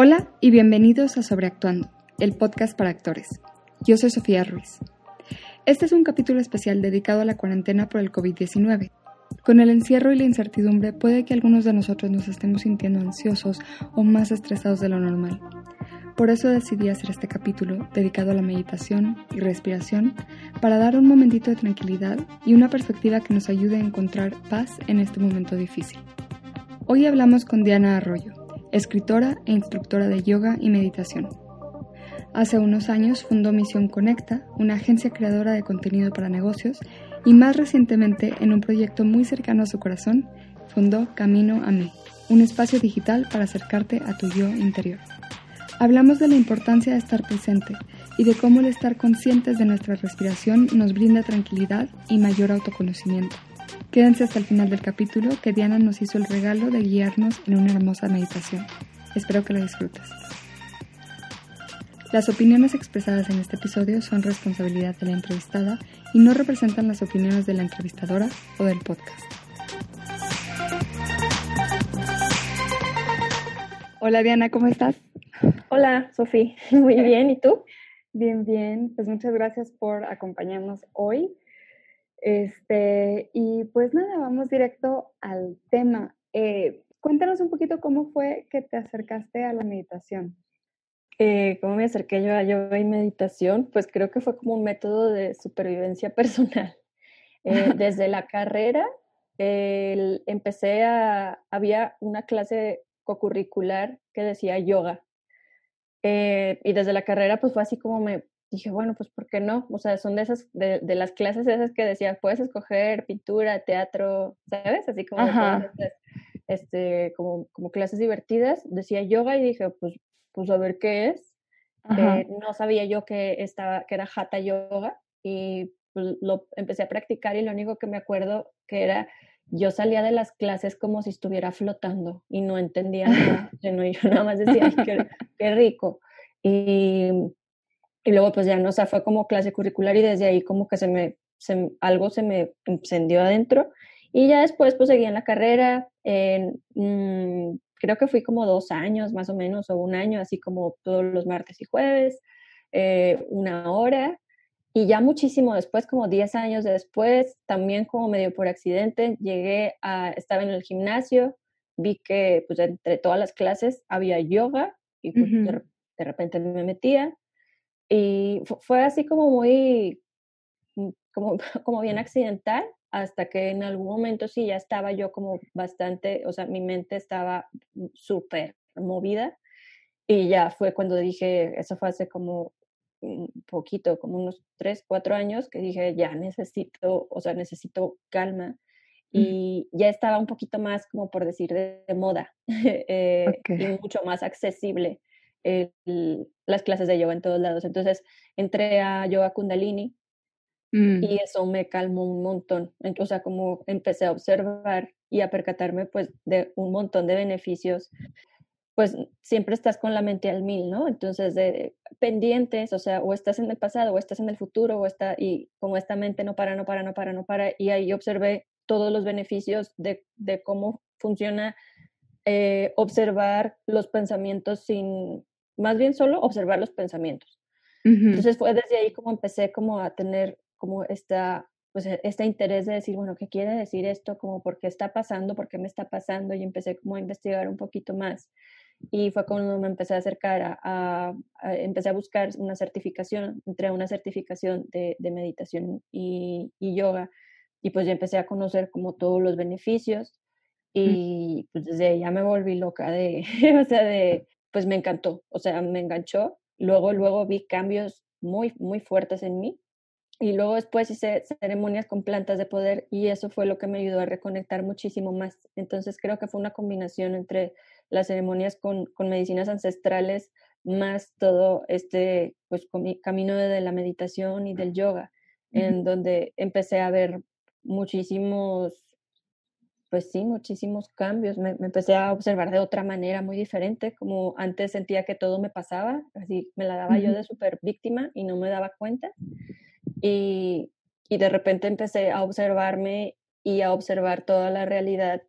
Hola y bienvenidos a Sobreactuando, el podcast para actores. Yo soy Sofía Ruiz. Este es un capítulo especial dedicado a la cuarentena por el COVID-19. Con el encierro y la incertidumbre puede que algunos de nosotros nos estemos sintiendo ansiosos o más estresados de lo normal. Por eso decidí hacer este capítulo dedicado a la meditación y respiración para dar un momentito de tranquilidad y una perspectiva que nos ayude a encontrar paz en este momento difícil. Hoy hablamos con Diana Arroyo, escritora e instructora de yoga y meditación. Hace unos años fundó Misión Conecta, una agencia creadora de contenido para negocios, y más recientemente, en un proyecto muy cercano a su corazón, fundó Camino a mí, un espacio digital para acercarte a tu yo interior. Hablamos de la importancia de estar presente y de cómo el estar conscientes de nuestra respiración nos brinda tranquilidad y mayor autoconocimiento. Quédense hasta el final del capítulo que Diana nos hizo el regalo de guiarnos en una hermosa meditación. Espero que lo disfrutes. Las opiniones expresadas en este episodio son responsabilidad de la entrevistada y no representan las opiniones de la entrevistadora o del podcast. Hola Diana, ¿cómo estás? Hola Sofía, muy bien, ¿y tú? Bien, bien, pues muchas gracias por acompañarnos hoy. Este, y pues nada, vamos directo al tema. Eh, cuéntanos un poquito cómo fue que te acercaste a la meditación. Eh, ¿Cómo me acerqué yo a yoga y meditación? Pues creo que fue como un método de supervivencia personal. Eh, desde la carrera empecé a, había una clase co-curricular que decía yoga. y desde la carrera pues fue así como me dije, bueno, pues ¿por qué no? O sea, son de esas, de, de las clases esas que decía, puedes escoger pintura, teatro, ¿sabes? Así como, este, como, como clases divertidas. Decía yoga y dije, pues, pues a ver qué es. Eh, no sabía yo que, estaba, que era hatha yoga y pues, lo empecé a practicar y lo único que me acuerdo que era yo salía de las clases como si estuviera flotando y no entendía nada. Yo, no, yo nada más decía, qué, qué, rico. Y y luego pues ya no, o sea, fue como clase curricular y desde ahí como que se me, algo se me encendió adentro. Y ya después pues seguí en la carrera, en, mm, creo que fui como dos años más o menos, o un año, así como todos los martes y jueves, eh, una hora. Y ya muchísimo después, como 10 años después, también como medio por accidente, llegué a, estaba en el gimnasio, vi que pues entre todas las clases había yoga y pues, de, repente me metía y fue así como muy, mm, como, como bien accidental, hasta que en algún momento sí ya estaba yo como bastante, o sea, mi mente estaba mm, súper movida. Y ya fue cuando dije, eso fue hace como un poquito, como unos tres, cuatro años, que dije, ya necesito, o sea, necesito calma. Y ya estaba un poquito más, como por decir, de, moda eh, y mucho más accesible las clases de yoga en todos lados. Entonces entré a yoga kundalini mm. y eso me calmó un montón. O sea, como empecé a observar y a percatarme pues de un montón de beneficios, pues siempre estás con la mente al mil, ¿no? Entonces, de pendientes, o sea, o estás en el pasado, o estás en el futuro, o está, y como esta mente no para, no para, no para, no para, y ahí observé todos los beneficios de, de cómo funciona eh, observar los pensamientos sin, más bien solo observar los pensamientos. Entonces fue desde ahí como empecé como a tener como esta, pues e, este interés de decir, bueno, ¿qué quiere decir esto? Como por qué está pasando, por qué me está pasando y empecé como a investigar un poquito más. Y fue cuando me empecé a acercar a, empecé a buscar una certificación, entré a una certificación de, de meditación y, y, yoga y pues ya empecé a conocer como todos los beneficios y pues desde ahí ya me volví loca de, o sea, de, pues me encantó, o sea, me enganchó. Luego, luego vi cambios muy, muy fuertes en mí. Y luego después hice ceremonias con plantas de poder y eso fue lo que me ayudó a reconectar muchísimo más. Entonces creo que fue una combinación entre las ceremonias con, con medicinas ancestrales más todo este pues camino de la meditación y del yoga, en donde empecé a ver muchísimos pues sí, muchísimos cambios. Me, empecé a observar de otra manera muy diferente, como antes sentía que todo me pasaba, así me la daba yo de súper víctima y no me daba cuenta. Y, y, de repente empecé a observarme y a observar toda la realidad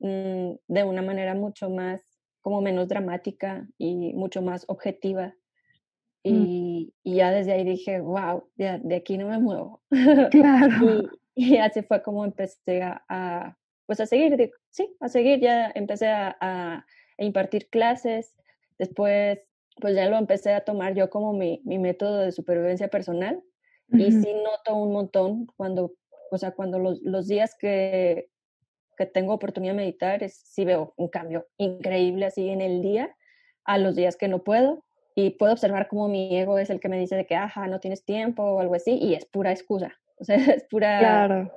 mm, de una manera mucho más como menos dramática y mucho más objetiva. Mm. Y, y ya desde ahí dije, wow, de, de aquí no me muevo. Claro. y, y así fue como empecé a, a, pues a seguir, sí, a seguir, ya empecé a, impartir clases, después pues ya lo empecé a tomar yo como mi, mi método de supervivencia personal y sí noto un montón cuando, o sea, cuando los, los días que, que tengo oportunidad de meditar, es, sí veo un cambio increíble así en el día a los días que no puedo y puedo observar cómo mi ego es el que me dice de que, ajá, no tienes tiempo o algo así y es pura excusa, o sea, es pura, Claro.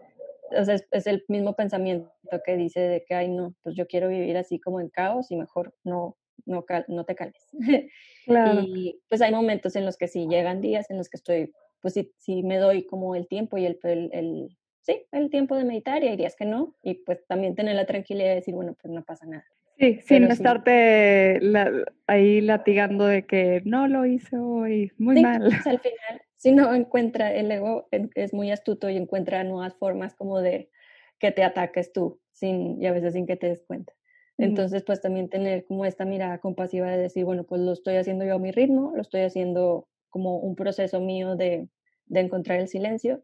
O sea, es, es el mismo pensamiento que dice de que, ay, no, pues yo quiero vivir así como en caos y mejor no, no, cal- no te calmes. Claro. Y pues hay momentos en los que sí llegan días en los que estoy, pues sí, sí me doy como el tiempo y el, el, el- sí, el tiempo de meditar y hay días que no. Y pues también tener la tranquilidad de decir, bueno, pues no pasa nada. Sí, sin pero sí. estarte la- ahí latigando de que no lo hice hoy, muy Sí, mal. pues, al final, si no encuentra, el ego es muy astuto y encuentra nuevas formas como de que te ataques tú, sin, y a veces sin que te des cuenta. Entonces, pues también tener como esta mirada compasiva de decir, bueno, pues lo estoy haciendo yo a mi ritmo, lo estoy haciendo como un proceso mío de, de encontrar el silencio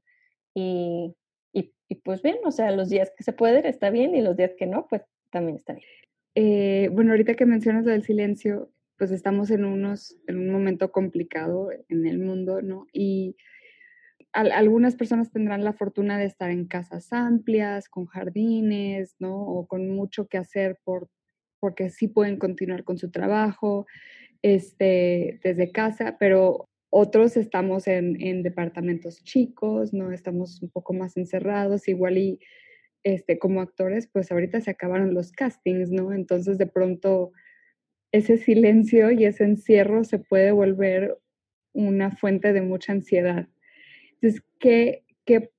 y, y, y, pues bien, o sea, los días que se pueden está bien y los días que no, pues también está bien. Eh, bueno, ahorita que mencionas lo del silencio, pues estamos en unos, en un momento complicado en el mundo, ¿no? Y al- algunas personas tendrán la fortuna de estar en casas amplias, con jardines, ¿no? O con mucho que hacer por, porque sí pueden continuar con su trabajo este, desde casa, pero otros estamos en, en departamentos chicos, ¿no? Estamos un poco más encerrados, igual y este, como actores, pues ahorita se acabaron los castings, ¿no? Entonces de pronto ese silencio y ese encierro se puede volver una fuente de mucha ansiedad. Entonces, ¿qué, qué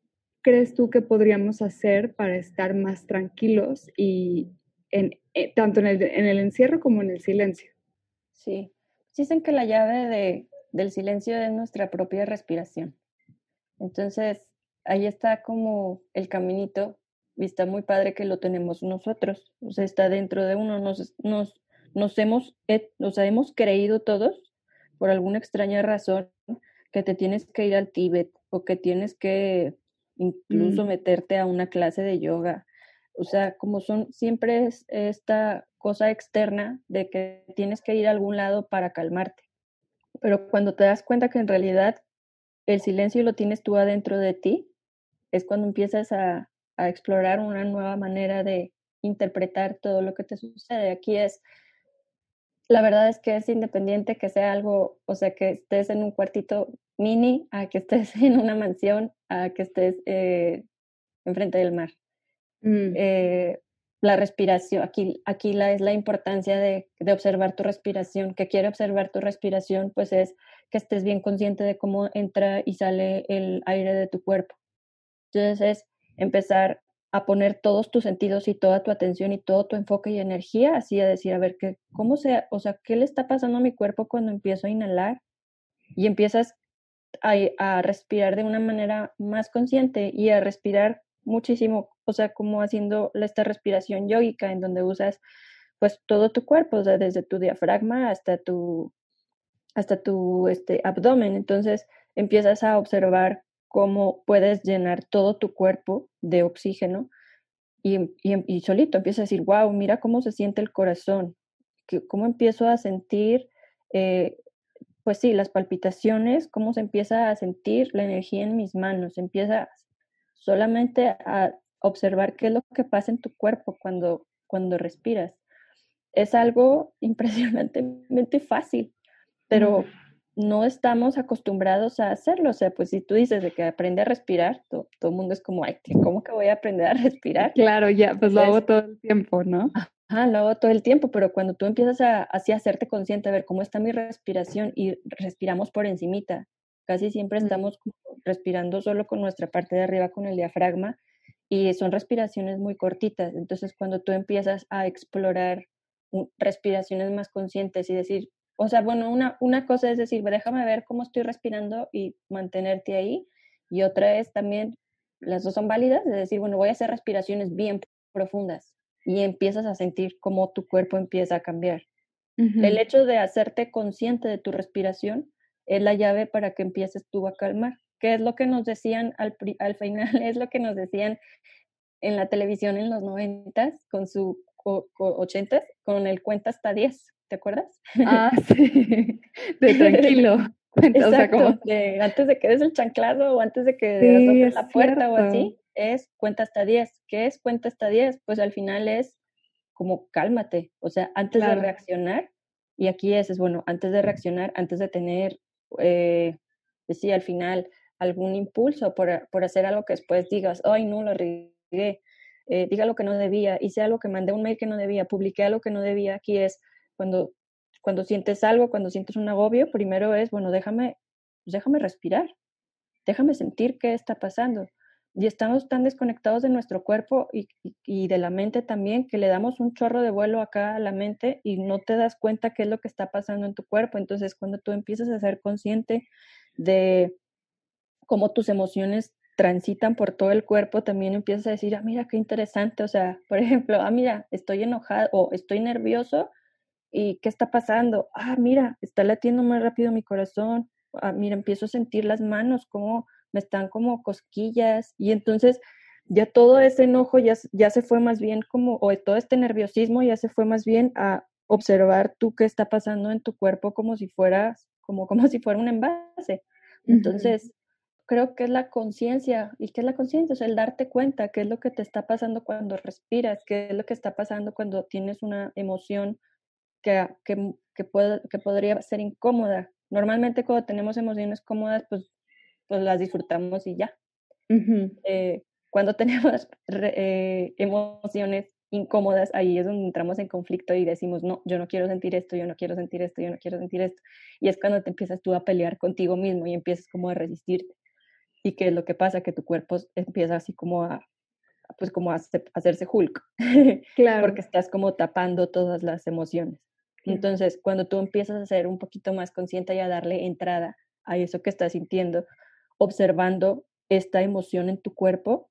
crees tú que podríamos hacer para estar más tranquilos y en, eh, tanto en el, en el encierro como en el silencio? Sí, dicen que la llave de, del silencio es nuestra propia respiración. Entonces, ahí está como el caminito y está muy padre que lo tenemos nosotros, o sea, está dentro de uno, nos, nos, nos hemos, sea, hemos creído todos, por alguna extraña razón, que te tienes que ir al Tíbet o que tienes que incluso Mm. meterte a una clase de yoga. O sea, como son, siempre es esta cosa externa de que tienes que ir a algún lado para calmarte. Pero cuando te das cuenta que en realidad el silencio lo tienes tú adentro de ti, es cuando empiezas a, a explorar una nueva manera de interpretar todo lo que te sucede. Aquí es, la verdad es que es independiente que sea algo, o sea, que estés en un cuartito mini, a que estés en una mansión, a que estés eh, enfrente del mar. Mm, Eh, la respiración, aquí, aquí la, es la importancia de, de observar tu respiración, que quiere observar tu respiración, pues es que estés bien consciente de cómo entra y sale el aire de tu cuerpo. Entonces es empezar a poner todos tus sentidos y toda tu atención y todo tu enfoque y energía, así a decir, a ver, ¿qué, ¿cómo se, o sea, qué le está pasando a mi cuerpo cuando empiezo a inhalar? Y empiezas a, a respirar de una manera más consciente y a respirar muchísimo, o sea, como haciendo esta respiración yógica en donde usas pues todo tu cuerpo, desde tu diafragma hasta tu hasta tu este abdomen. Entonces, empiezas a observar cómo puedes llenar todo tu cuerpo de oxígeno y, y, y solito empiezas a decir, wow, mira cómo se siente el corazón, cómo empiezo a sentir, eh, pues sí, las palpitaciones, cómo se empieza a sentir la energía en mis manos, empieza solamente a observar qué es lo que pasa en tu cuerpo cuando, cuando respiras. Es algo impresionantemente fácil, pero no estamos acostumbrados a hacerlo. O sea, pues si tú dices de que aprende a respirar, todo, todo el mundo es como, ay, ¿cómo que voy a aprender a respirar? Claro, ya, pues lo hago todo el tiempo, ¿no? Ajá, lo hago todo el tiempo, pero cuando tú empiezas a así a hacerte consciente, a ver cómo está mi respiración y respiramos por encimita, casi siempre estamos respirando solo con nuestra parte de arriba, con el diafragma, y son respiraciones muy cortitas. Entonces, cuando tú empiezas a explorar respiraciones más conscientes y decir, o sea, bueno, una, una cosa es decir, déjame ver cómo estoy respirando y mantenerte ahí, y otra es también, las dos son válidas, es decir, bueno, voy a hacer respiraciones bien profundas y empiezas a sentir cómo tu cuerpo empieza a cambiar. El hecho de hacerte consciente de tu respiración es la llave para que empieces tú a calmar, que es lo que nos decían al, al final, es lo que nos decían en la televisión en los noventas, con su ochentas, con el cuenta hasta diez, ¿te acuerdas? Ah, sí, de tranquilo. Exacto, antes de que des el chanclado o antes de que sí, la puerta o así, es cuenta hasta 10. ¿Qué es cuenta hasta 10? Pues al final es como cálmate, o sea, antes de reaccionar, y aquí es, es bueno, antes de reaccionar, antes de tener, eh, pues sí, al final algún impulso por, por, hacer algo que después digas, ay, no, lo regué, eh, diga lo que no debía, hice algo que mandé un mail que no debía, publiqué algo que no debía, aquí es cuando, cuando sientes algo, cuando sientes un agobio, primero es, bueno, déjame, pues déjame respirar, déjame sentir qué está pasando y estamos tan desconectados de nuestro cuerpo y, y, de la mente también que le damos un chorro de vuelo acá a la mente y no te das cuenta qué es lo que está pasando en tu cuerpo. Entonces, cuando tú empiezas a ser consciente de cómo tus emociones transitan por todo el cuerpo, también empiezas a decir, ah, mira, qué interesante. O sea, por ejemplo, ah, mira, estoy enojado o estoy nervioso y ¿qué está pasando? Ah, mira, está latiendo muy rápido mi corazón. Ah, mira, empiezo a sentir las manos, como me están como cosquillas y entonces ya todo ese enojo ya, ya se fue más bien como, o todo este nerviosismo ya se fue más bien a observar tú qué está pasando en tu cuerpo como si fueras, como, como si fuera un envase. Entonces, creo que es la conciencia. ¿Y qué es la conciencia? O sea, el darte cuenta qué es lo que te está pasando cuando respiras, qué es lo que está pasando cuando tienes una emoción que, que, que, puede, que podría ser incómoda. Normalmente cuando tenemos emociones cómodas, pues pues las disfrutamos y ya. Eh, cuando tenemos eh, emociones incómodas, ahí es donde entramos en conflicto y decimos, no, yo no quiero sentir esto, yo no quiero sentir esto, yo no quiero sentir esto. Y es cuando te empiezas tú a pelear contigo mismo y empiezas como a resistirte. ¿Y qué es lo que pasa? Que tu cuerpo empieza así como a, pues como a hacerse Hulk. Claro. Porque estás como tapando todas las emociones. Entonces, cuando tú empiezas a ser un poquito más consciente y a darle entrada a eso que estás sintiendo, observando esta emoción en tu cuerpo,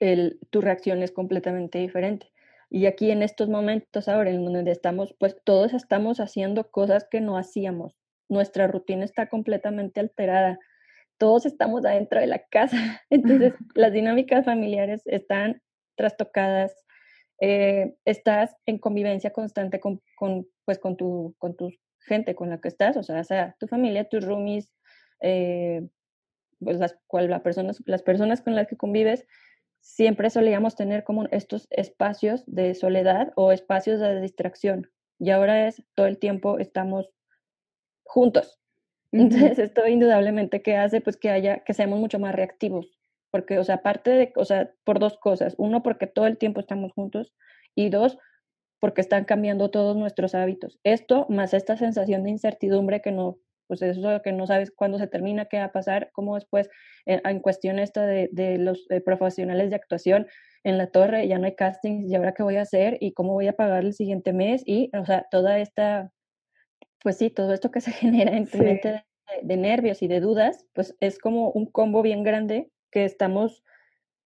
el, tu reacción es completamente diferente. Y aquí en estos momentos ahora en donde estamos, pues todos estamos haciendo cosas que no hacíamos. Nuestra rutina está completamente alterada. Todos estamos adentro de la casa. Entonces, las dinámicas familiares están trastocadas. Eh, estás en convivencia constante con, con, pues, con, tu, con tu gente con la que estás, o sea, sea tu familia, tus roomies, eh, pues las, la personas, las personas con las que convives, siempre solíamos tener como estos espacios de soledad o espacios de distracción. Y ahora es todo el tiempo estamos juntos. Entonces, esto indudablemente que hace pues que haya, que seamos mucho más reactivos. Porque, o sea, aparte de, o sea, por dos cosas. Uno, porque todo el tiempo estamos juntos. Y dos, porque están cambiando todos nuestros hábitos. Esto, más esta sensación de incertidumbre que no, pues eso que no sabes cuándo se termina, qué va a pasar, cómo después, en, en cuestión esta de, de los eh, profesionales de actuación en la torre, ya no hay castings, y ahora qué voy a hacer y cómo voy a pagar el siguiente mes y, o sea, toda esta, pues sí, todo esto que se genera en tu mente de, de nervios y de dudas, pues es como un combo bien grande que estamos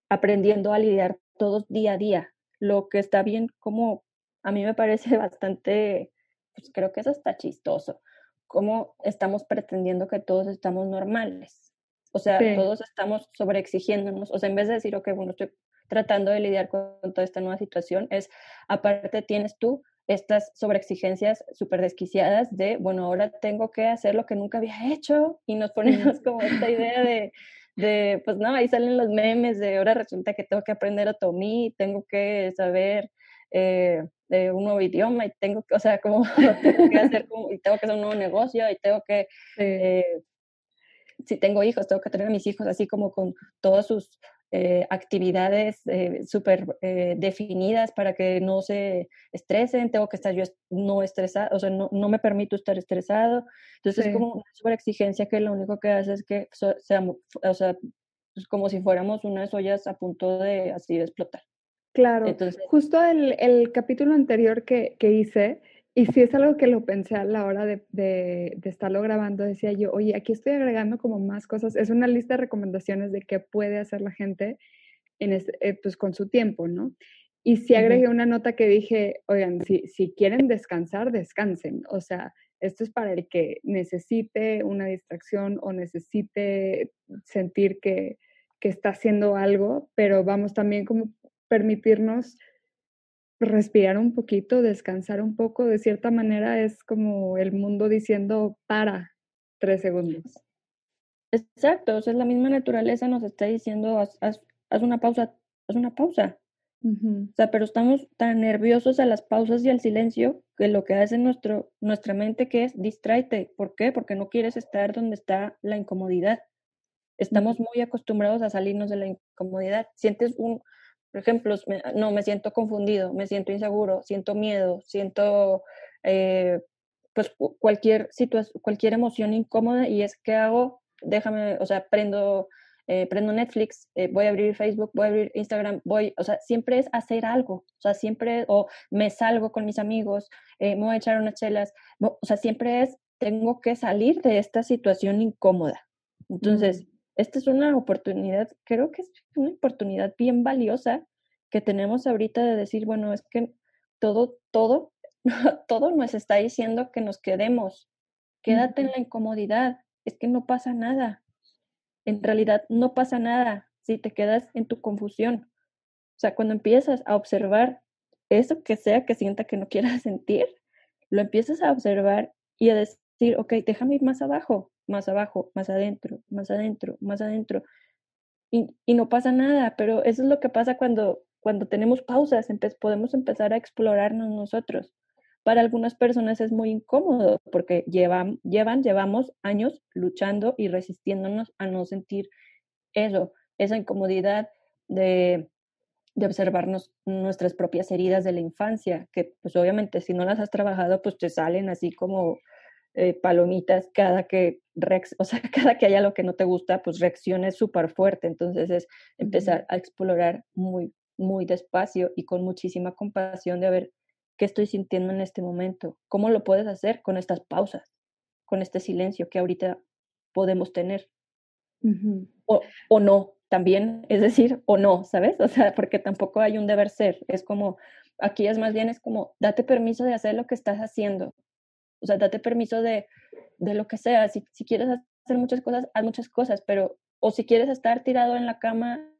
aprendiendo a lidiar todos día a día. Lo que está bien como a mí me parece bastante, pues creo que eso está chistoso, cómo estamos pretendiendo que todos estamos normales. O sea, todos estamos sobreexigiéndonos. O sea, en vez de decir, ok, bueno, estoy tratando de lidiar con, toda esta nueva situación, es, aparte tienes tú estas sobreexigencias súper desquiciadas de, bueno, ahora tengo que hacer lo que nunca había hecho y nos ponemos como esta idea de, de, pues no, ahí salen los memes de ahora resulta que tengo que aprender otomí, tengo que saber eh, de un nuevo idioma y tengo que, o sea, como tengo que hacer, como, y tengo que hacer un nuevo negocio y tengo que, eh, si tengo hijos, tengo que tener a mis hijos así como con todas sus eh, actividades eh, súper definidas para que no se estresen, tengo que estar yo no estresado, o sea, no, no me permito estar estresado. Entonces es como una super exigencia que lo único que hace es que seamos, o sea, pues como si fuéramos unas ollas a punto de así de explotar. Claro, justo el, el, capítulo anterior que, que, hice, y si es algo que lo pensé a la hora de, de, de, estarlo grabando, decía yo, oye, aquí estoy agregando como más cosas, es una lista de recomendaciones de qué puede hacer la gente en este, pues con su tiempo, ¿no? Y sí agregué una nota que dije, oigan, si, si quieren descansar, descansen. O sea, esto es para el que necesite una distracción o necesite sentir que, que está haciendo algo, pero vamos también como permitirnos respirar un poquito, descansar un poco. De cierta manera es como el mundo diciendo para tres segundos. Exacto, o sea, la misma naturaleza nos está diciendo, haz, haz una pausa, haz una pausa. O sea, pero estamos tan nerviosos a las pausas y al silencio que lo que hace nuestro, nuestra mente que es distraite. ¿Por qué? Porque no quieres estar donde está la incomodidad. Estamos muy acostumbrados a salirnos de la incomodidad. Sientes un, por ejemplo, no, me siento confundido, me siento inseguro, siento miedo, siento eh, pues cualquier situación, cualquier emoción incómoda y es que hago, déjame, o sea, prendo eh, prendo Netflix, eh, voy a abrir Facebook, voy a abrir Instagram, voy, o sea, siempre es hacer algo, o sea, siempre, o me salgo con mis amigos, eh, me voy a echar unas chelas, o sea, siempre es, tengo que salir de esta situación incómoda. Entonces, esta es una oportunidad, creo que es una oportunidad bien valiosa que tenemos ahorita de decir, bueno, es que todo, todo, todo nos está diciendo que nos quedemos, quédate en la incomodidad, es que no pasa nada, en realidad no pasa nada si te quedas en tu confusión. O sea, cuando empiezas a observar eso que sea que sienta que no quieras sentir, lo empiezas a observar y a decir, ok, déjame ir más abajo, más abajo, más adentro, más adentro, más adentro. Y, y no pasa nada, pero eso es lo que pasa cuando, cuando tenemos pausas, podemos empezar a explorarnos nosotros para algunas personas es muy incómodo porque llevan, llevan, llevamos años luchando y resistiéndonos a no sentir eso, esa incomodidad de, de observarnos nuestras propias heridas de la infancia, que pues obviamente si no las has trabajado, pues te salen así como eh, palomitas cada que, o sea, cada que haya lo que no te gusta, pues reacciones súper fuerte. Entonces es empezar a explorar muy, muy despacio y con muchísima compasión de ver qué estoy sintiendo en este momento, cómo lo puedes hacer con estas pausas, con este silencio que ahorita podemos tener. o, o no, también, es decir, o no, ¿sabes? O sea, porque tampoco hay un deber ser, es como, aquí es más bien, es como, date permiso de hacer lo que estás haciendo, o sea, date permiso de, de lo que sea, si, si quieres hacer muchas cosas, haz muchas cosas, pero, o si quieres estar tirado en la cama,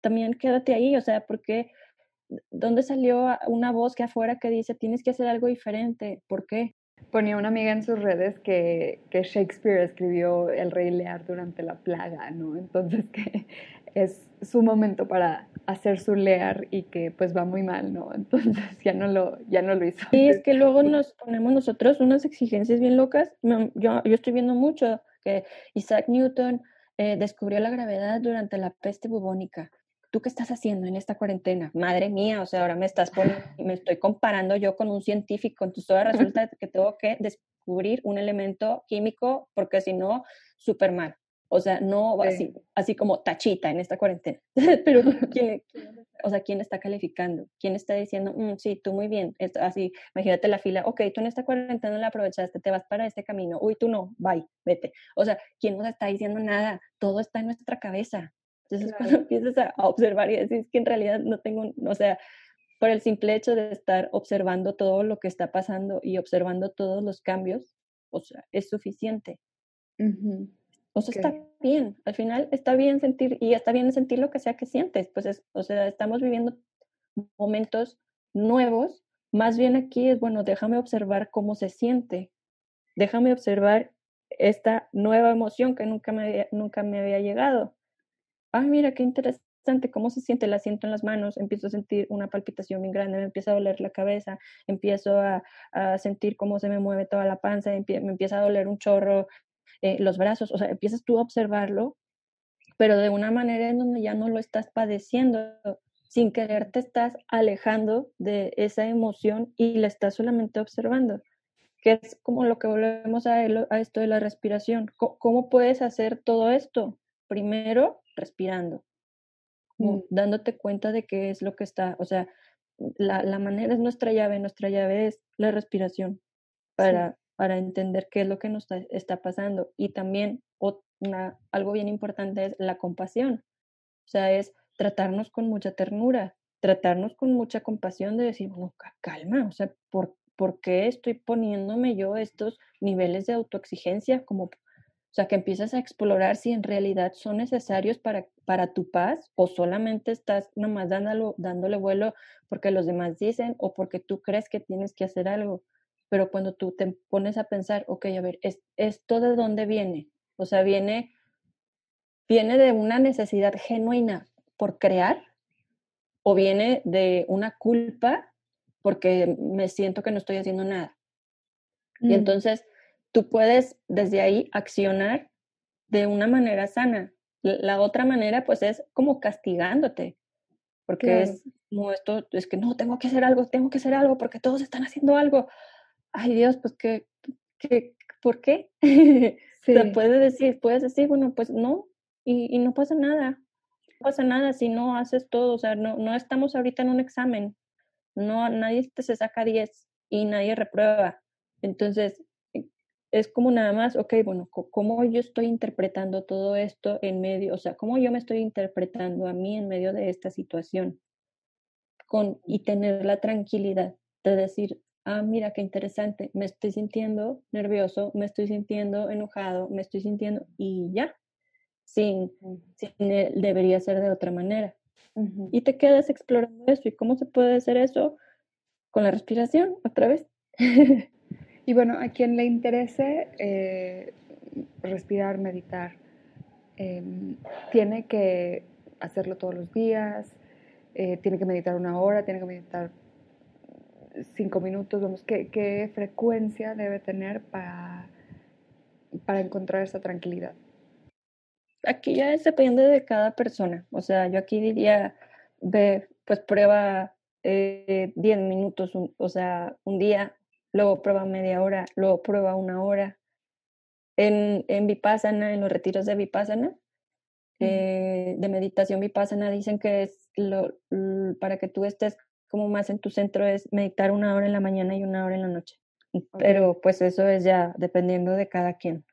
también quédate ahí, o sea, porque ¿Dónde salió una voz que afuera que dice, tienes que hacer algo diferente? ¿Por qué? Ponía una amiga en sus redes que, que Shakespeare escribió El Rey Lear durante la plaga, ¿no? Entonces que es su momento para hacer su Lear y que pues va muy mal, ¿no? Entonces ya no lo, ya no lo hizo. Sí, es que luego nos ponemos nosotros unas exigencias bien locas. Yo, yo estoy viendo mucho que Isaac Newton eh, descubrió la gravedad durante la peste bubónica. ¿tú qué estás haciendo en esta cuarentena? Madre mía, o sea, ahora me estás me estoy comparando yo con un científico, entonces ahora resulta que tengo que descubrir un elemento químico porque si no, súper mal. O sea, no así, así como tachita en esta cuarentena. Pero, ¿quién, o sea, ¿quién está calificando? ¿Quién está diciendo, mm, sí, tú muy bien? así, imagínate la fila, ok, tú en esta cuarentena la aprovechaste, te vas para este camino, uy, tú no, bye, vete. O sea, ¿quién nos está diciendo nada? Todo está en nuestra cabeza. Entonces, cuando empiezas a, observar y decir que en realidad no tengo, o sea, por el simple hecho de estar observando todo lo que está pasando y observando todos los cambios, o sea, es suficiente. O sea, está bien, al final está bien sentir, y está bien sentir lo que sea que sientes, pues es, o sea, estamos viviendo momentos nuevos, más bien aquí es, bueno, déjame observar cómo se siente, déjame observar esta nueva emoción que nunca me, nunca me había llegado. Ay, mira, qué interesante, cómo se siente, la siento en las manos, empiezo a sentir una palpitación bien grande, me empieza a doler la cabeza, empiezo a, sentir cómo se me mueve toda la panza, me empieza a doler un chorro eh, los brazos, o sea, empiezas tú a observarlo, pero de una manera en donde ya no lo estás padeciendo, sin querer te estás alejando de esa emoción y la estás solamente observando, que es como lo que volvemos a, a esto de la respiración. ¿Cómo puedes hacer todo esto? Primero, respirando, mm. dándote cuenta de qué es lo que está, o sea, la, la, manera es nuestra llave, nuestra llave es la respiración para, para entender qué es lo que nos está, está pasando. Y también algo bien importante es la compasión, o sea, es tratarnos con mucha ternura, tratarnos con mucha compasión de decir, bueno, calma, o sea, ¿por, ¿por qué estoy poniéndome yo estos niveles de autoexigencia? Como, o sea, que empiezas a explorar si en realidad son necesarios para, para tu paz o solamente estás nomás dándolo, dándole vuelo porque los demás dicen o porque tú crees que tienes que hacer algo. Pero cuando tú te pones a pensar, ok, a ver, ¿esto de dónde viene? O sea, viene, viene de una necesidad genuina por crear o viene de una culpa porque me siento que no estoy haciendo nada. Y mm. entonces tú puedes desde ahí accionar de una manera sana. La otra manera pues es como castigándote, porque es como esto, es que no, tengo que hacer algo, tengo que hacer algo porque todos están haciendo algo. Ay Dios, pues que, ¿por qué? Se puede decir, puedes decir, bueno, pues no, y, y no pasa nada pasa nada si no haces todo, o sea, no, no estamos ahorita en un examen, no, nadie se saca 10 y nadie reprueba. Entonces, e, es como nada más, ok, bueno, ¿cómo yo estoy interpretando todo esto en medio, o sea, cómo yo me estoy interpretando a mí en medio de esta situación? Con, y tener la tranquilidad de decir, ah, mira, qué interesante, me estoy sintiendo nervioso, me estoy sintiendo enojado, me estoy sintiendo, y ya, sin, debería ser de otra manera. Y te quedas explorando eso. ¿Y cómo se puede hacer eso? Con la respiración, otra vez. y bueno, a quien le interese eh, respirar, meditar, em, tiene que hacerlo todos los días, eh, tiene que meditar una hora, tiene que meditar cinco minutos, vamos, ¿qué, qué frecuencia debe tener para, para encontrar esa tranquilidad? aquí ya depende de cada persona. O sea, yo aquí diría, ve, pues prueba 10 eh, minutos, o sea, un día, luego prueba media hora, luego prueba una hora. En, en Vipassana, en los retiros de Vipassana, eh, de meditación Vipassana, dicen que es lo, para que tú estés como más en tu centro es meditar una hora en la mañana y una hora en la noche. Pero pues eso es ya dependiendo de cada quien.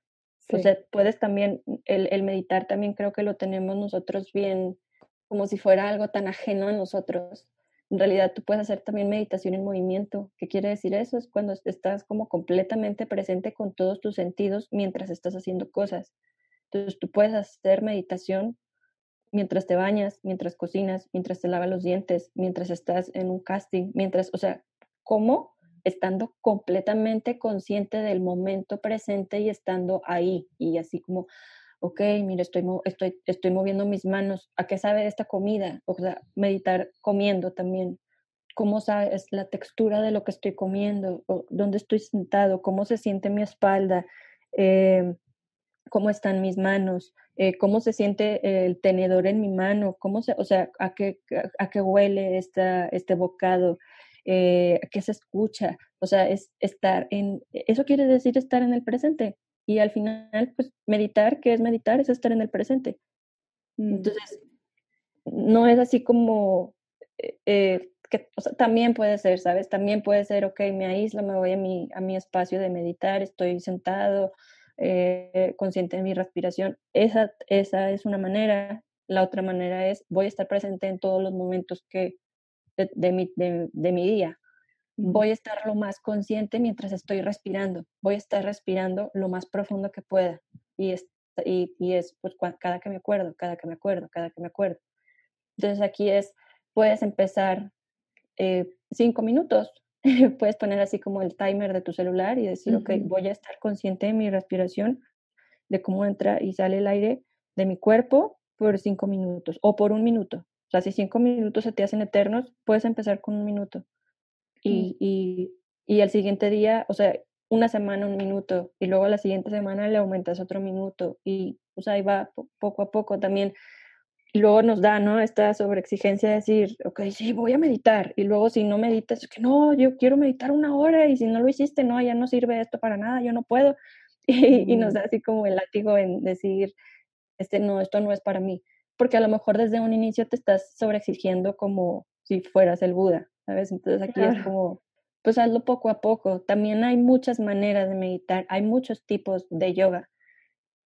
O sea, puedes también, el, el, meditar también creo que lo tenemos nosotros bien, como si fuera algo tan ajeno a nosotros. En realidad tú puedes hacer también meditación en movimiento. ¿Qué quiere decir eso? Es cuando estás como completamente presente con todos tus sentidos mientras estás haciendo cosas. Entonces tú puedes hacer meditación mientras te bañas, mientras cocinas, mientras te lavas los dientes, mientras estás en un casting, mientras, o sea, ¿cómo? estando completamente consciente del momento presente y estando ahí y así como, ok, mire, estoy, estoy, estoy moviendo mis manos, ¿a qué sabe esta comida? O sea, meditar comiendo también. ¿Cómo sabes la textura de lo que estoy comiendo? O ¿Dónde estoy sentado? ¿Cómo se siente mi espalda? Eh, ¿Cómo están mis manos? Eh, ¿Cómo se siente el tenedor en mi mano? ¿Cómo se, o sea, a qué, a qué huele esta, este bocado? eh, qué se escucha, o sea, es estar en, eso quiere decir estar en el presente. Y al final, pues meditar, ¿qué es meditar? Es estar en el presente. Mm. Entonces, no es así como, eh, eh, que, o sea, también puede ser, ¿sabes? También puede ser, ok, me aíslo, me voy a mi, a mi espacio de meditar, estoy sentado, eh, consciente de mi respiración. Esa, esa es una manera. La otra manera es, voy a estar presente en todos los momentos que, de, mi, de, mi día. Voy a estar lo más consciente mientras estoy respirando. Voy a estar respirando lo más profundo que pueda. Y es, y, y es pues, cada que me acuerdo, cada que me acuerdo, cada que me acuerdo. Entonces aquí es, puedes empezar eh, cinco minutos. puedes poner así como el timer de tu celular y decir, ok, voy a estar consciente de mi respiración, de cómo entra y sale el aire de mi cuerpo por cinco minutos o por un minuto. O sea, si cinco minutos se te hacen eternos, puedes empezar con un minuto. Y, y, y el siguiente día, o sea, una semana un minuto y luego la siguiente semana le aumentas otro minuto y o sea, ahí va poco a poco también. Y luego nos da, ¿no? Esta sobreexigencia de decir, ok, sí, voy a meditar. Y luego si no meditas, es que no, yo quiero meditar una hora y si no lo hiciste, no, ya no sirve esto para nada, yo no puedo. Y, y nos da así como el látigo en decir, este, no, esto no es para mí porque a lo mejor desde un inicio te estás sobreexigiendo como si fueras el Buda, ¿sabes? Entonces aquí es como, pues hazlo poco a poco. También hay muchas maneras de meditar, hay muchos tipos de yoga.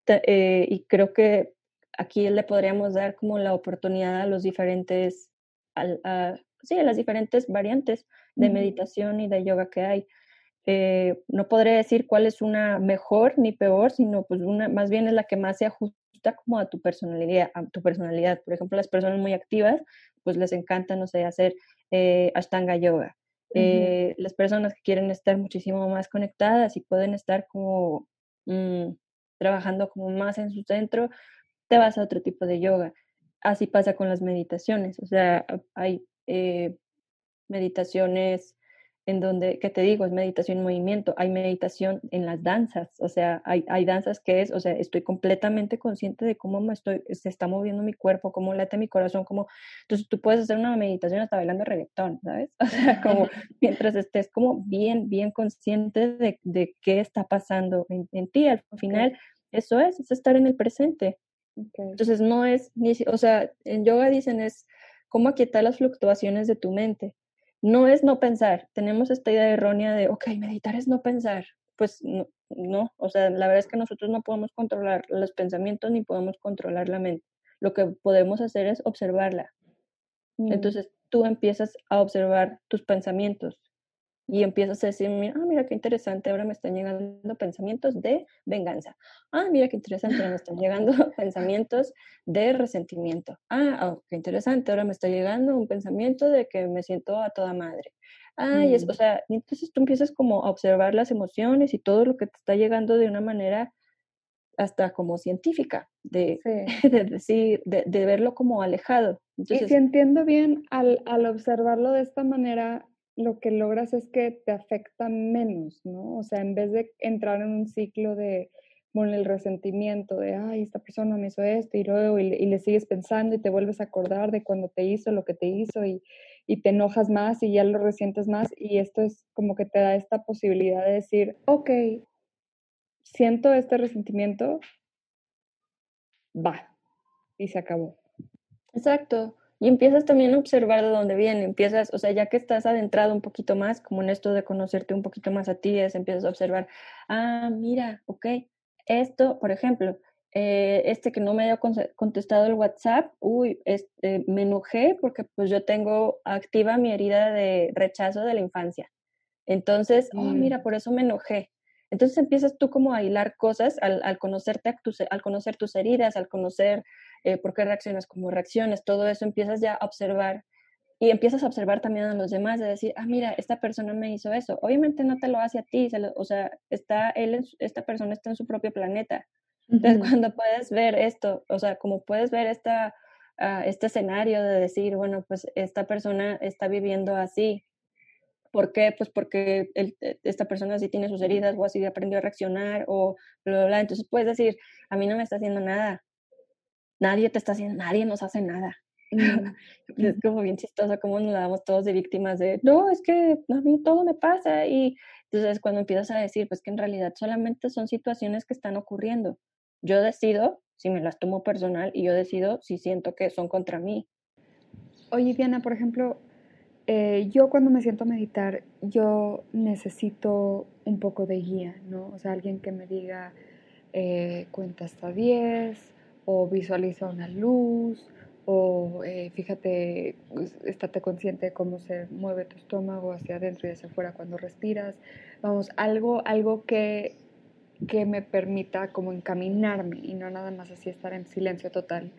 Eh, y creo que aquí le podríamos dar como la oportunidad a los diferentes, a, sí, las diferentes variantes de meditación y de yoga que hay. Eh, no podré decir cuál es una mejor ni peor, sino pues una más bien es la que más se ajusta como a tu personalidad, a tu personalidad. Por ejemplo, las personas muy activas, pues les encanta, no sé, hacer eh, Ashtanga yoga. Eh, las personas que quieren estar muchísimo más conectadas y pueden estar como mm, trabajando como más en su centro, te vas a otro tipo de yoga. Así pasa con las meditaciones, o sea, hay meditaciones en donde, ¿qué te digo? Es meditación en movimiento, hay meditación en las danzas, o sea, hay, hay danzas que es, o sea, estoy completamente consciente de cómo me estoy, se está moviendo mi cuerpo, cómo late mi corazón, cómo, entonces tú puedes hacer una meditación hasta bailando reggaetón, ¿sabes? O sea, como mientras estés como bien, bien consciente de, de qué está pasando en, en ti, al final, eso es, es estar en el presente. Entonces no es, ni, o sea, en yoga dicen es cómo aquietar las fluctuaciones de tu mente no es no pensar. Tenemos esta idea errónea de, ok, meditar es no pensar. Pues no, no, o sea, la verdad es que nosotros no podemos controlar los pensamientos ni podemos controlar la mente. Lo que podemos hacer es observarla. Mm. Entonces tú empiezas a observar tus pensamientos, y empiezas a decir, mira, ah, mira qué interesante, ahora me están llegando pensamientos de venganza. Ah, mira qué interesante, ahora me están llegando pensamientos de resentimiento. Ah, oh, qué interesante, ahora me está llegando un pensamiento de que me siento a toda madre. Ah, y es, o mm. sea, entonces tú empiezas como a observar las emociones y todo lo que te está llegando de una manera hasta como científica, de, de decir, de, de, verlo como alejado. y si entiendo bien, al, al observarlo de esta manera, lo que logras es que te afecta menos, ¿no? O sea, en vez de entrar en un ciclo de, bueno, el resentimiento de, ay, esta persona me hizo esto y luego, y, le sigues pensando y te vuelves a acordar de cuando te hizo lo que te hizo y, y te enojas más y ya lo resientes más y esto es como que te da esta posibilidad de decir, ok, siento este resentimiento, va, y se acabó. Exacto. Y empiezas también a observar de dónde viene, empiezas, o sea, ya que estás adentrado un poquito más, como en esto de conocerte un poquito más a ti, es, empiezas a observar, ah, mira, ok, esto, por ejemplo, eh, este que no me haya contestado el WhatsApp, uy, este, me enojé porque pues yo tengo activa mi herida de rechazo de la infancia. Entonces, oh, mira, por eso me enojé. Entonces empiezas tú como a hilar cosas al, al conocerte, al conocer tus heridas, al conocer eh, por qué reaccionas como reacciones, todo eso empiezas ya a observar y empiezas a observar también a los demás, de decir, ah, mira, esta persona me hizo eso. Obviamente no te lo hace a ti, o sea, está él, esta persona está en su propio planeta. Entonces, cuando puedes ver esto, o sea, como puedes ver esta, ah, este escenario de decir, bueno, pues esta persona está viviendo así. ¿Por qué? Pues porque e, esta persona sí tiene sus heridas o así aprendió a reaccionar o bla, bla, bla. Entonces puedes decir, a mí no me está haciendo nada nadie te está haciendo, nadie nos hace nada. Es como bien chistoso cómo nos damos todos de víctimas de, no, es que a mí todo me pasa. Y entonces cuando empiezas a decir, pues que en realidad solamente son situaciones que están ocurriendo. Yo decido si me las tomo personal y yo decido si siento que son contra mí. Oye, Diana, por ejemplo, eh, yo cuando me siento a meditar, yo necesito un poco de guía, ¿no? O sea, alguien que me diga, eh, cuenta hasta 10, o visualiza una luz, o eh, fíjate, pues, estate consciente de cómo se mueve tu estómago hacia adentro y hacia afuera cuando respiras. Vamos, algo, algo que, que me permita como encaminarme y no nada más así estar en silencio total,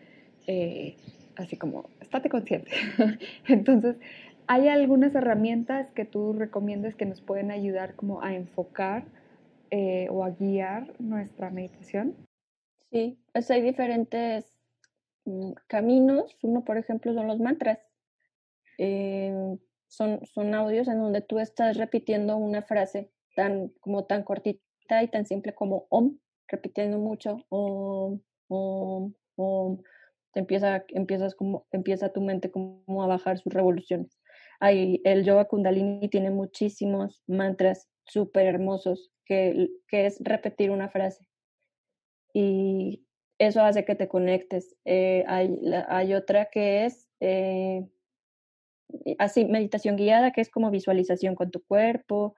así como, estate consciente. Entonces, ¿hay algunas herramientas que tú recomiendas que nos pueden ayudar como a enfocar eh, o a guiar nuestra meditación? Sí, pues hay diferentes mm, caminos. Uno, por ejemplo, son los mantras. Eh, son, son audios en donde tú estás repitiendo una frase tan, como tan cortita y tan simple como om, repitiendo mucho om, om, om. Te empieza, empiezas como, empieza tu mente como a bajar sus revoluciones. Hay, el yoga kundalini tiene muchísimos mantras súper hermosos que, que es repetir una frase y eso hace que te conectes. Eh, hay, hay, otra que es eh, así, meditación guiada, que es como visualización con tu cuerpo.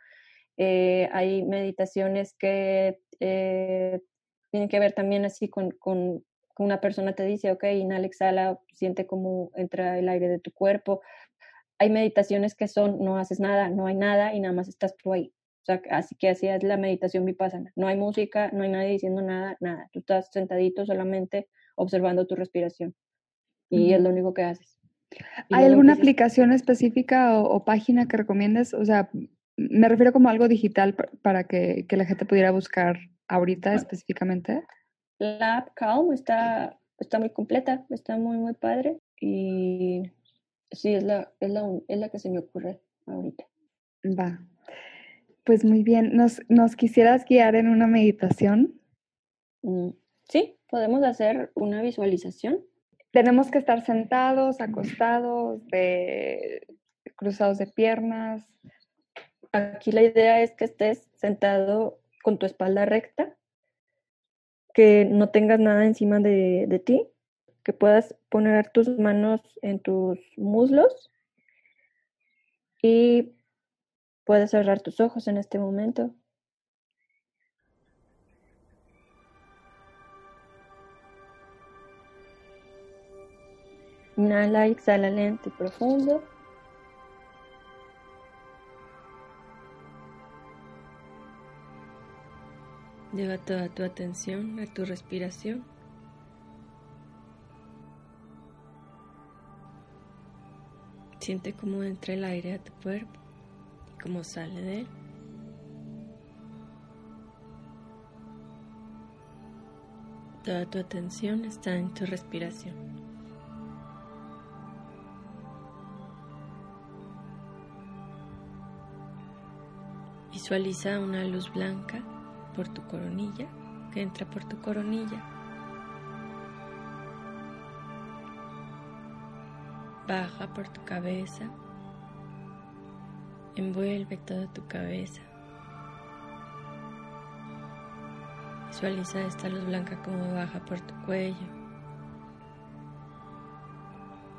Eh, hay meditaciones que tienen que ver también así con, con, una persona te dice, ok, inhala, exhala, siente cómo entra el aire de tu cuerpo. Hay meditaciones que son, no haces nada, no hay nada y nada más estás tú ahí. O sea, así que así es la meditación vipassana. No hay música, no hay nadie diciendo nada, nada. Tú estás sentadito solamente observando tu respiración y es lo único que haces. ¿Hay alguna aplicación específica o, página que recomiendes? O sea, me refiero como algo digital para que, la gente pudiera buscar ahorita específicamente. La app Calm está, está muy completa, está muy, muy padre y sí, es la, es la, es la que se me ocurre ahorita. Va. Pues muy bien, ¿nos, nos quisieras guiar en una meditación? Mm, sí, podemos hacer una visualización tenemos que estar sentados, acostados, de, cruzados de piernas. Aquí la idea es que estés sentado con tu espalda recta, que no tengas nada encima de, de ti, que puedas poner tus manos en tus muslos y puedes cerrar tus ojos en este momento. Inhala, exhala lento y profundo. Lleva toda tu atención a tu respiración. Siente cómo entra el aire a tu cuerpo y cómo sale de él. Toda tu atención está en tu respiración. Visualiza una luz blanca por tu coronilla, que entra por tu coronilla. Baja por tu cabeza. Envuelve toda tu cabeza. Visualiza esta luz blanca como baja por tu cuello,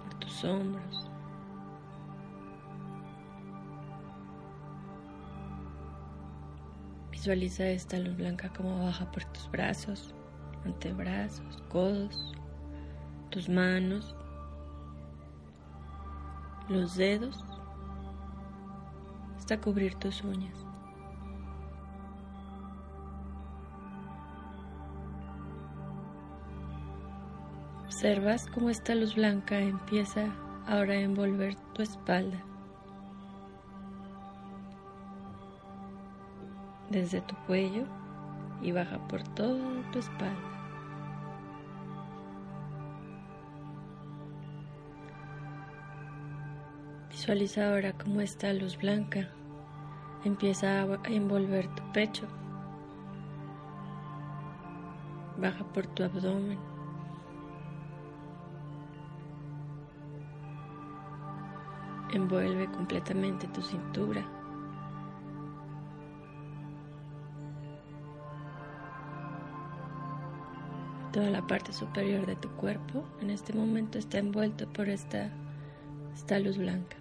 por tus hombros, Visualiza esta luz blanca como baja por tus brazos, antebrazos, codos, tus manos, los dedos, hasta cubrir tus uñas. Observas cómo esta luz blanca empieza ahora a envolver tu espalda. desde tu cuello y baja por toda tu espalda. Visualiza ahora cómo esta luz blanca empieza a envolver tu pecho. Baja por tu abdomen. Envuelve completamente tu cintura. Toda la parte superior de tu cuerpo en este momento está envuelto por esta, esta luz blanca.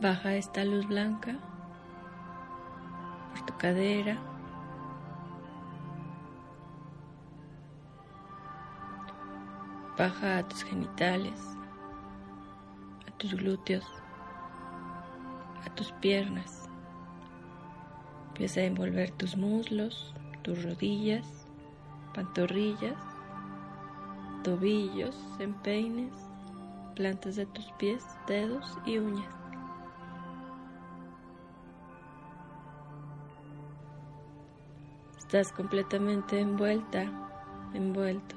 Baja esta luz blanca por tu cadera. Baja a tus genitales, a tus glúteos, a tus piernas. Empieza a envolver tus muslos, tus rodillas, pantorrillas, tobillos, empeines, plantas de tus pies, dedos y uñas. Estás completamente envuelta, envuelto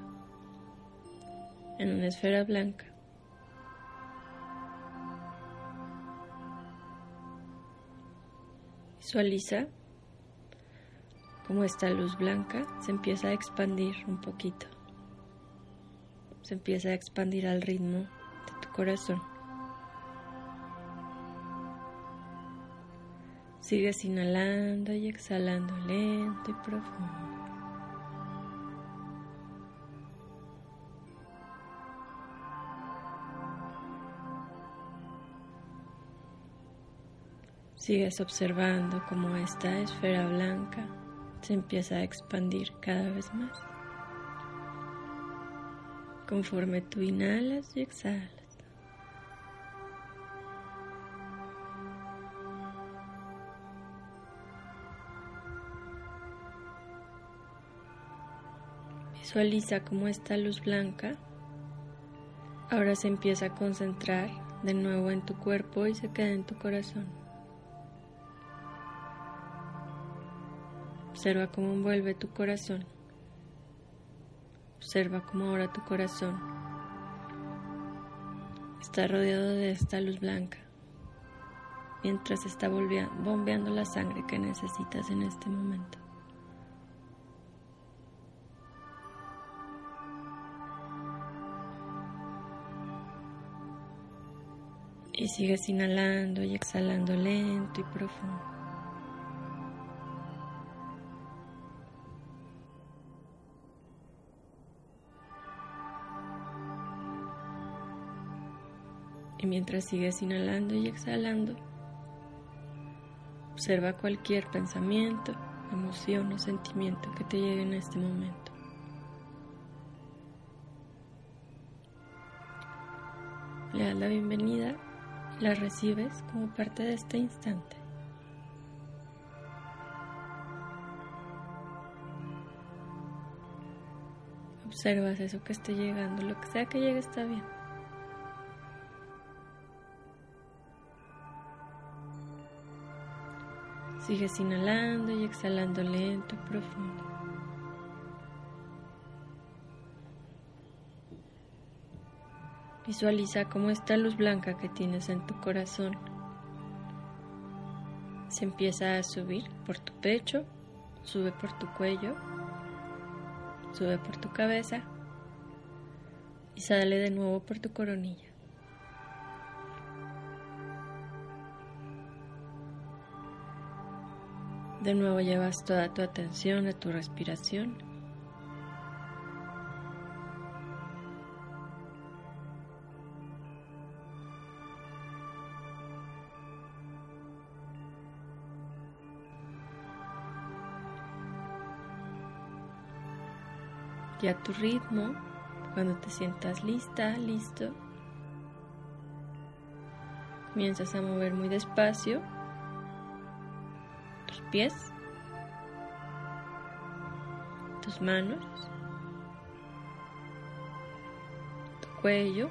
en una esfera blanca. Visualiza como esta luz blanca se empieza a expandir un poquito. Se empieza a expandir al ritmo de tu corazón. Sigues inhalando y exhalando lento y profundo. Sigues observando cómo esta esfera blanca se empieza a expandir cada vez más. conforme tú inhalas y exhalas. Visualiza cómo esta luz blanca ahora se empieza a concentrar de nuevo en tu cuerpo y se queda en tu corazón. Observa cómo envuelve tu corazón. Observa cómo ahora tu corazón está rodeado de esta luz blanca mientras está bombeando la sangre que necesitas en este momento. Y sigues inhalando y exhalando lento y profundo. Y mientras sigues inhalando y exhalando, observa cualquier pensamiento, emoción o sentimiento que te llegue en este momento. Le das la bienvenida la recibes como parte de este instante. Observas eso que esté llegando, lo que sea que llegue está bien. Sigues inhalando y exhalando lento profundo. Visualiza cómo esta luz blanca que tienes en tu corazón se empieza a subir por tu pecho, sube por tu cuello, sube por tu cabeza y sale de nuevo por tu coronilla. De nuevo llevas toda tu atención a tu respiración y a tu ritmo, cuando te sientas lista, listo, comienzas a mover muy despacio tus pies, tus manos, tu cuello,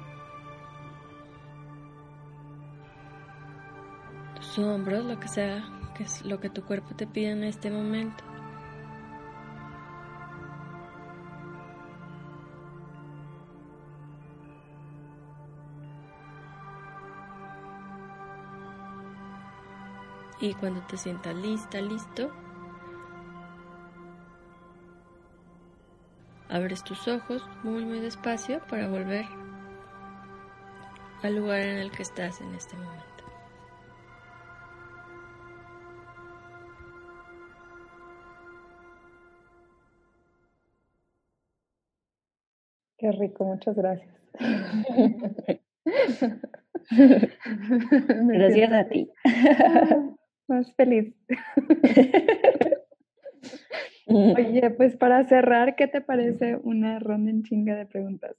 tus hombros, lo que sea, que es lo que tu cuerpo te pide en este momento. Y cuando te sientas lista, listo, abres tus ojos muy muy despacio para volver al lugar en el que estás en este momento. Qué rico, muchas gracias. gracias a ti. más feliz. Oye, pues para cerrar, ¿qué te parece una ronda en chinga de preguntas?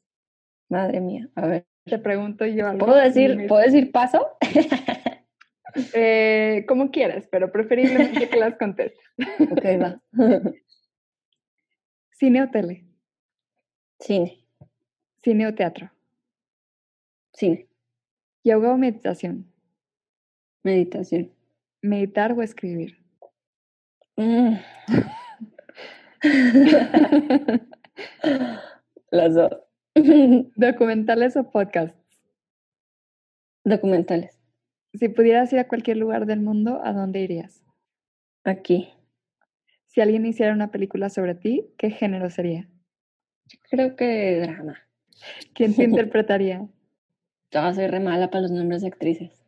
Madre mía, a ver. Te pregunto yo algo. ¿Puedo decir, ¿puedo decir paso? Eh, como quieras, pero preferiblemente que las contestes. Ok, va. ¿Cine o tele? Cine. ¿Cine o teatro? Cine. ¿Yoga o meditación? Meditación. ¿Meditar o escribir? Mm. Las dos. ¿Documentales o podcasts? Documentales. Si pudieras ir a cualquier lugar del mundo, ¿a dónde irías? Aquí. Si alguien hiciera una película sobre ti, ¿qué género sería? Yo creo que drama. ¿Quién te interpretaría? Yo soy re mala para los nombres de actrices.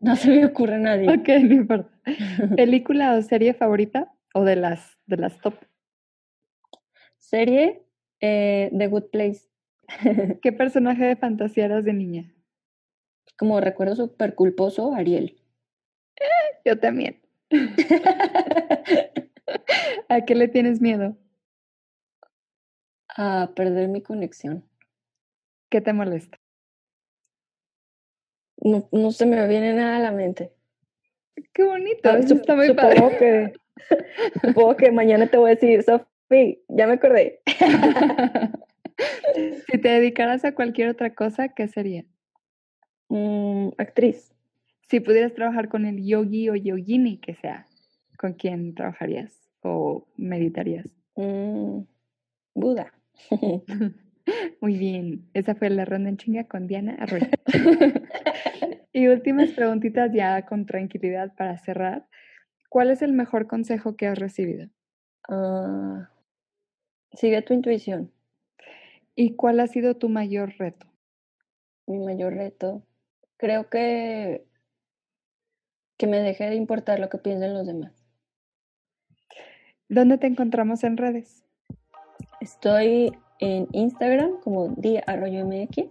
No se me ocurre nadie. Ok, no importa. ¿Película o serie favorita? ¿O de las, de las top? Serie eh, The Good Place. ¿Qué personaje de fantasía eras de niña? Como recuerdo súper culposo, Ariel. Yo también. ¿A qué le tienes miedo? A perder mi conexión. ¿Qué te molesta? No, no se me viene nada a la mente. Qué bonito, Ah, eso está muy supongo padre. que, supongo que mañana te voy a decir, Sofi, ya me acordé. si te dedicaras a cualquier otra cosa, ¿qué sería? Mm, actriz. Si pudieras trabajar con el yogi o yogini que sea, ¿con quién trabajarías o meditarías? Mm, Buda. Muy bien, esa fue la ronda en chinga con Diana Arroyo. y últimas preguntitas ya con tranquilidad para cerrar. ¿Cuál es el mejor consejo que has recibido? Ah, sigue tu intuición. ¿Y cuál ha sido tu mayor reto? Mi mayor reto. Creo que que me deje de importar lo que piensen los demás. ¿Dónde te encontramos en redes? Estoy en Instagram como Di Arroyo MX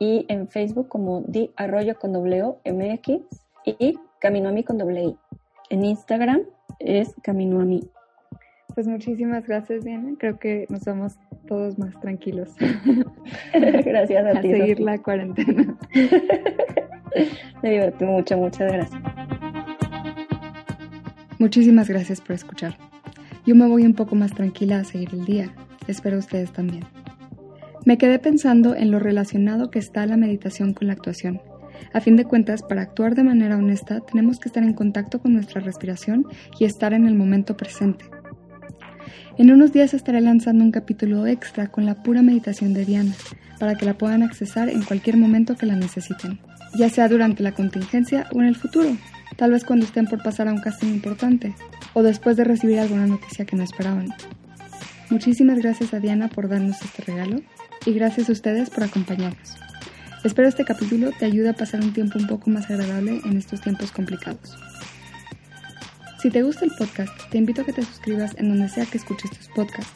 y en Facebook como Di Arroyo con doble O MX y Camino a mí con doble I. En Instagram es Camino a mí. Pues muchísimas gracias, Diana. Creo que nos vamos todos más tranquilos Gracias a, a ti. seguir Sofi. la cuarentena. Me divertí mucho, muchas gracias. Muchísimas gracias por escuchar. Yo me voy un poco más tranquila a seguir el día. Espero ustedes también. Me quedé pensando en lo relacionado que está la meditación con la actuación. A fin de cuentas, para actuar de manera honesta, tenemos que estar en contacto con nuestra respiración y estar en el momento presente. En unos días estaré lanzando un capítulo extra con la pura meditación de Diana, para que la puedan accesar en cualquier momento que la necesiten, ya sea durante la contingencia o en el futuro, tal vez cuando estén por pasar a un casting importante, o después de recibir alguna noticia que no esperaban. Muchísimas gracias a Diana por darnos este regalo y gracias a ustedes por acompañarnos. Espero este capítulo te ayude a pasar un tiempo un poco más agradable en estos tiempos complicados. Si te gusta el podcast, te invito a que te suscribas en donde sea que escuches tus podcasts.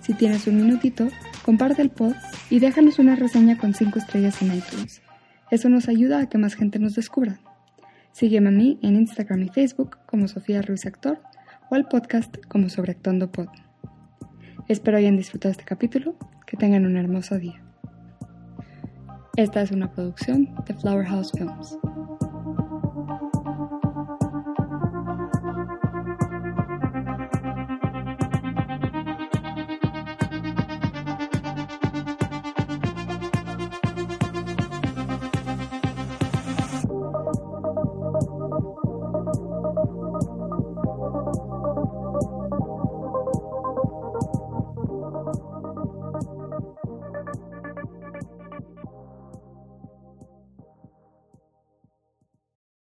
Si tienes un minutito, comparte el pod y déjanos una reseña con 5 estrellas en iTunes. Eso nos ayuda a que más gente nos descubra. Sígueme a mí en Instagram y Facebook como Sofía Ruiz Actor o al podcast como Sobreactuando Pod. Espero hayan disfrutado este capítulo, que tengan un hermoso día. Esta es una producción de Flower House Films.